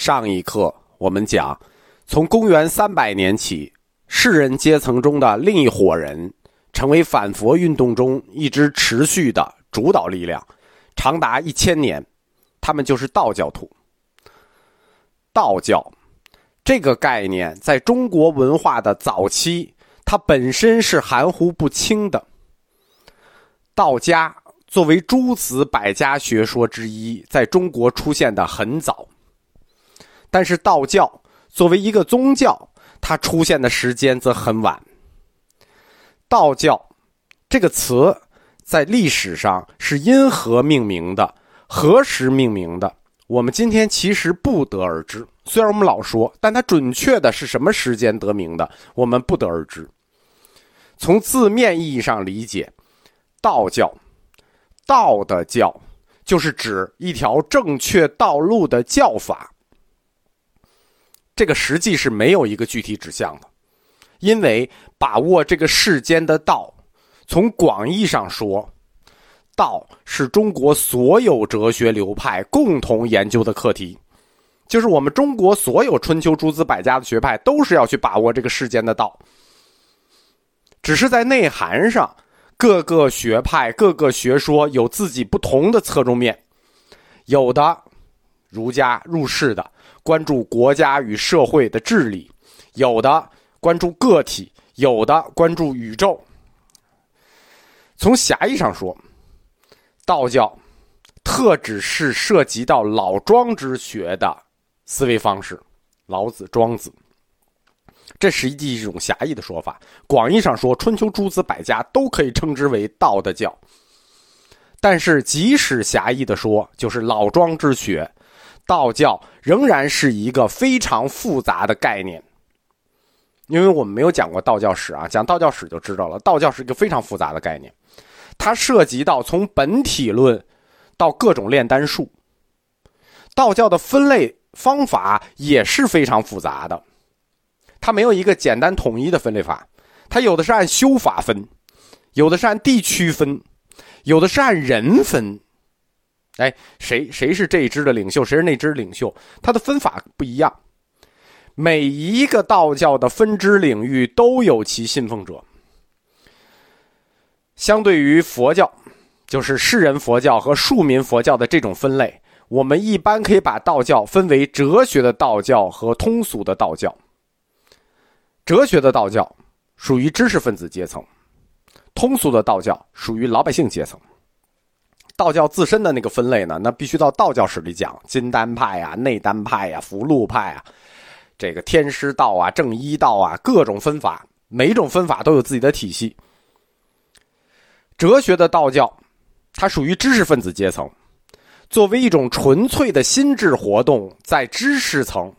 上一课我们讲，从公元三百年起，士人阶层中的另一伙人，成为反佛运动中一支持续的主导力量，长达一千年。他们就是道教徒。道教这个概念，在中国文化的早期，它本身是含糊不清的。道家作为诸子百家学说之一，在中国出现的很早。但是道教作为一个宗教，它出现的时间则很晚。道教这个词在历史上是因何命名的？何时命名的？我们今天其实不得而知。虽然我们老说，但它准确的是什么时间得名的，我们不得而知。从字面意义上理解，道教，道的教，就是指一条正确道路的教法。这个实际是没有一个具体指向的，因为把握这个世间的道，从广义上说，道是中国所有哲学流派共同研究的课题，就是我们中国所有春秋诸子百家的学派都是要去把握这个世间的道，只是在内涵上，各个学派、各个学说有自己不同的侧重面，有的儒家入世的。关注国家与社会的治理，有的关注个体，有的关注宇宙。从狭义上说，道教特指是涉及到老庄之学的思维方式，老子、庄子。这实际是一种狭义的说法。广义上说，春秋诸子百家都可以称之为道的教。但是，即使狭义的说，就是老庄之学。道教仍然是一个非常复杂的概念，因为我们没有讲过道教史啊，讲道教史就知道了。道教是一个非常复杂的概念，它涉及到从本体论到各种炼丹术。道教的分类方法也是非常复杂的，它没有一个简单统一的分类法，它有的是按修法分，有的是按地区分，有的是按人分。哎，谁谁是这一支的领袖，谁是那支领袖？他的分法不一样。每一个道教的分支领域都有其信奉者。相对于佛教，就是世人佛教和庶民佛教的这种分类，我们一般可以把道教分为哲学的道教和通俗的道教。哲学的道教属于知识分子阶层，通俗的道教属于老百姓阶层。道教自身的那个分类呢？那必须到道教史里讲，金丹派啊、内丹派啊、福禄派啊，这个天师道啊、正一道啊，各种分法，每种分法都有自己的体系。哲学的道教，它属于知识分子阶层，作为一种纯粹的心智活动，在知识层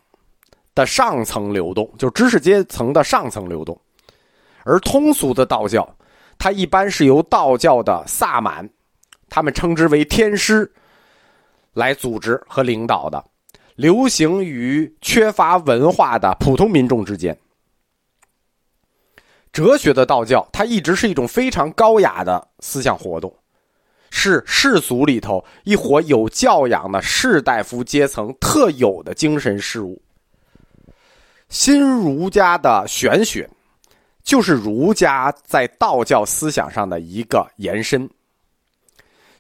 的上层流动，就知识阶层的上层流动。而通俗的道教，它一般是由道教的萨满。他们称之为天师，来组织和领导的，流行于缺乏文化的普通民众之间。哲学的道教，它一直是一种非常高雅的思想活动，是世俗里头一伙有教养的士大夫阶层特有的精神事物。新儒家的玄学，就是儒家在道教思想上的一个延伸。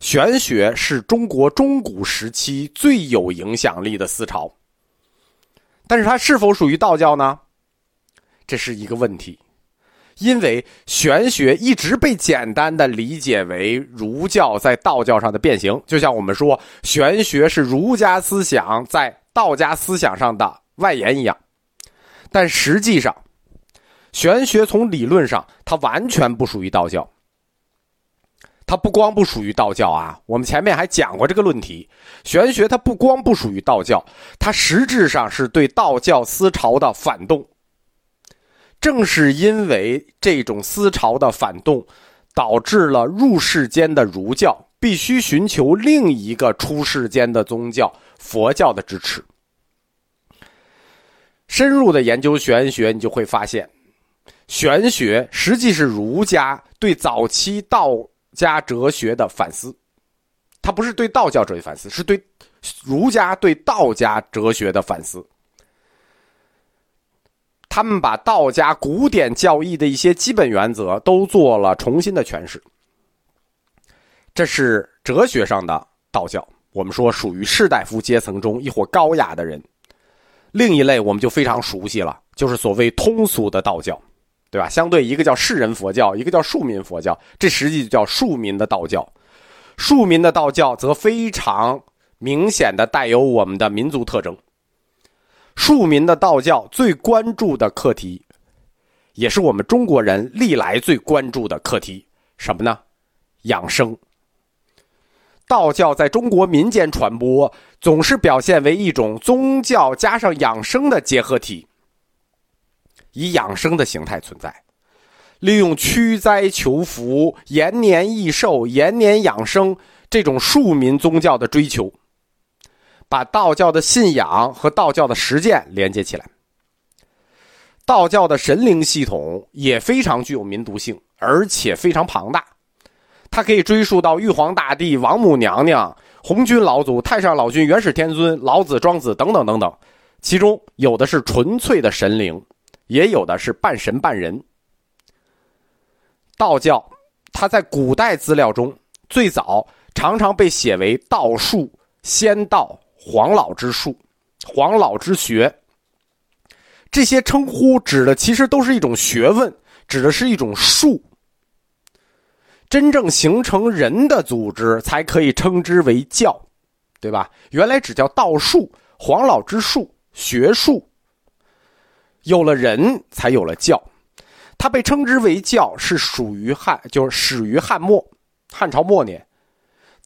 玄学是中国中古时期最有影响力的思潮，但是它是否属于道教呢？这是一个问题，因为玄学一直被简单的理解为儒教在道教上的变形，就像我们说玄学是儒家思想在道家思想上的外延一样，但实际上，玄学从理论上它完全不属于道教。它不光不属于道教啊，我们前面还讲过这个论题。玄学它不光不属于道教，它实质上是对道教思潮的反动。正是因为这种思潮的反动，导致了入世间的儒教必须寻求另一个出世间的宗教——佛教的支持。深入的研究玄学，你就会发现，玄学实际是儒家对早期道。家哲学的反思，他不是对道教哲学反思，是对儒家对道家哲学的反思。他们把道家古典教义的一些基本原则都做了重新的诠释。这是哲学上的道教，我们说属于士大夫阶层中一伙高雅的人。另一类我们就非常熟悉了，就是所谓通俗的道教，对吧？相对一个叫士人佛教，一个叫庶民佛教，这实际就叫庶民的道教。庶民的道教则非常明显的带有我们的民族特征。庶民的道教最关注的课题，也是我们中国人历来最关注的课题，什么呢？养生。道教在中国民间传播，总是表现为一种宗教加上养生的结合体，以养生的形态存在，利用驱灾求福、延年益寿、延年养生这种庶民宗教的追求。把道教的信仰和道教的实践连接起来。道教的神灵系统也非常具有民族性，而且非常庞大。它可以追溯到玉皇大帝、王母娘娘、红军老祖、太上老君、元始天尊、老子、庄子等等等等。其中有的是纯粹的神灵，也有的是半神半人。道教它在古代资料中最早常常被写为道术、仙道。黄老之术，黄老之学，这些称呼指的其实都是一种学问，指的是一种术。真正形成人的组织，才可以称之为教，对吧？原来只叫道术，黄老之术，学术。有了人才有了教，它被称之为教，是属于汉，就是始于汉末，汉朝末年。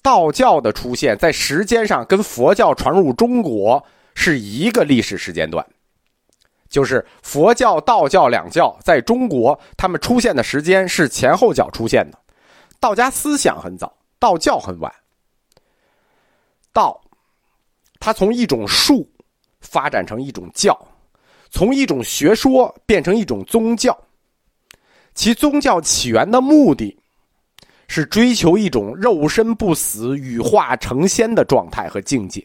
道教的出现在时间上跟佛教传入中国是一个历史时间段，就是佛教、道教两教在中国他们出现的时间是前后脚出现的。道家思想很早，道教很晚。道，它从一种术发展成一种教，从一种学说变成一种宗教。其宗教起源的目的。是追求一种肉身不死、羽化成仙的状态和境界。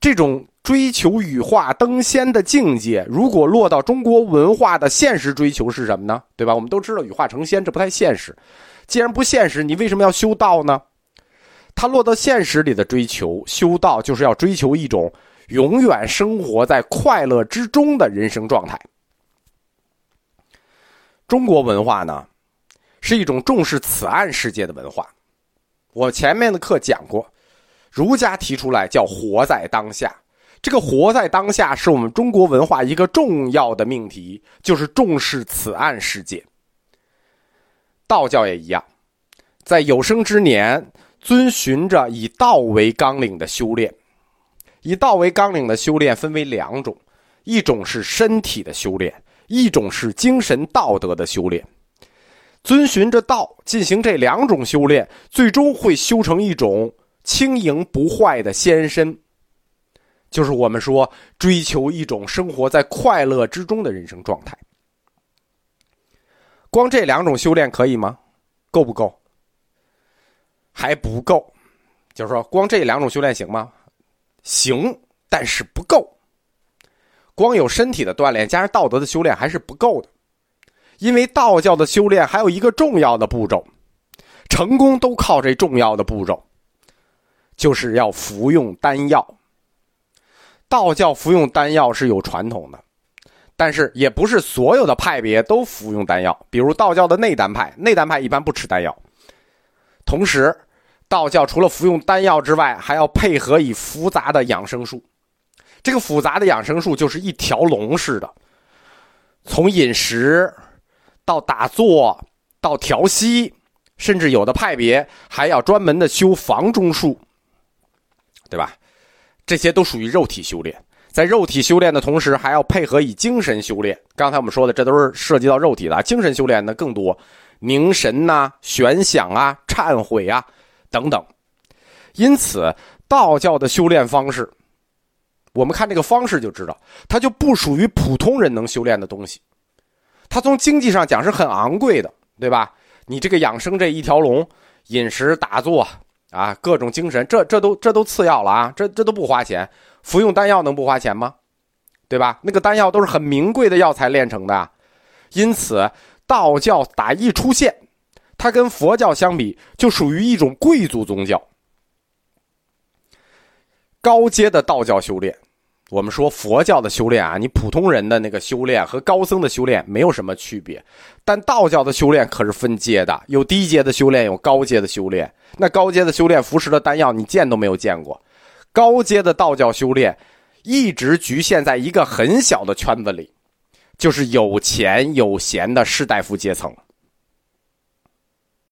这种追求羽化登仙的境界，如果落到中国文化的现实追求是什么呢？对吧？我们都知道羽化成仙这不太现实。既然不现实，你为什么要修道呢？它落到现实里的追求，修道就是要追求一种永远生活在快乐之中的人生状态。中国文化呢？是一种重视此岸世界的文化。我前面的课讲过，儒家提出来叫“活在当下”。这个“活在当下”是我们中国文化一个重要的命题，就是重视此岸世界。道教也一样，在有生之年遵循着以道为纲领的修炼。以道为纲领的修炼分为两种，一种是身体的修炼，一种是精神道德的修炼。遵循着道进行这两种修炼，最终会修成一种轻盈不坏的仙身，就是我们说追求一种生活在快乐之中的人生状态。光这两种修炼可以吗？够不够？还不够。就是说，光这两种修炼行吗？行，但是不够。光有身体的锻炼加上道德的修炼还是不够的。因为道教的修炼还有一个重要的步骤，成功都靠这重要的步骤，就是要服用丹药。道教服用丹药是有传统的，但是也不是所有的派别都服用丹药。比如道教的内丹派，内丹派一般不吃丹药。同时，道教除了服用丹药之外，还要配合以复杂的养生术。这个复杂的养生术就是一条龙式的，从饮食。到打坐，到调息，甚至有的派别还要专门的修房中术，对吧？这些都属于肉体修炼。在肉体修炼的同时，还要配合以精神修炼。刚才我们说的，这都是涉及到肉体的。精神修炼呢更多，凝神呐、悬想啊、忏悔啊等等。因此，道教的修炼方式，我们看这个方式就知道，它就不属于普通人能修炼的东西。它从经济上讲是很昂贵的，对吧？你这个养生这一条龙，饮食、打坐、啊，各种精神，这这都这都次要了啊，这这都不花钱，服用丹药能不花钱吗？对吧？那个丹药都是很名贵的药材炼成的，因此道教打一出现，它跟佛教相比，就属于一种贵族宗教。高阶的道教修炼，我们说佛教的修炼啊，你普通人的那个修炼和高僧的修炼没有什么区别，但道教的修炼可是分阶的，有低阶的修炼，有高阶的修炼。那高阶的修炼服食的丹药，你见都没有见过。高阶的道教修炼。一直局限在一个很小的圈子里，就是有钱有闲的士大夫阶层。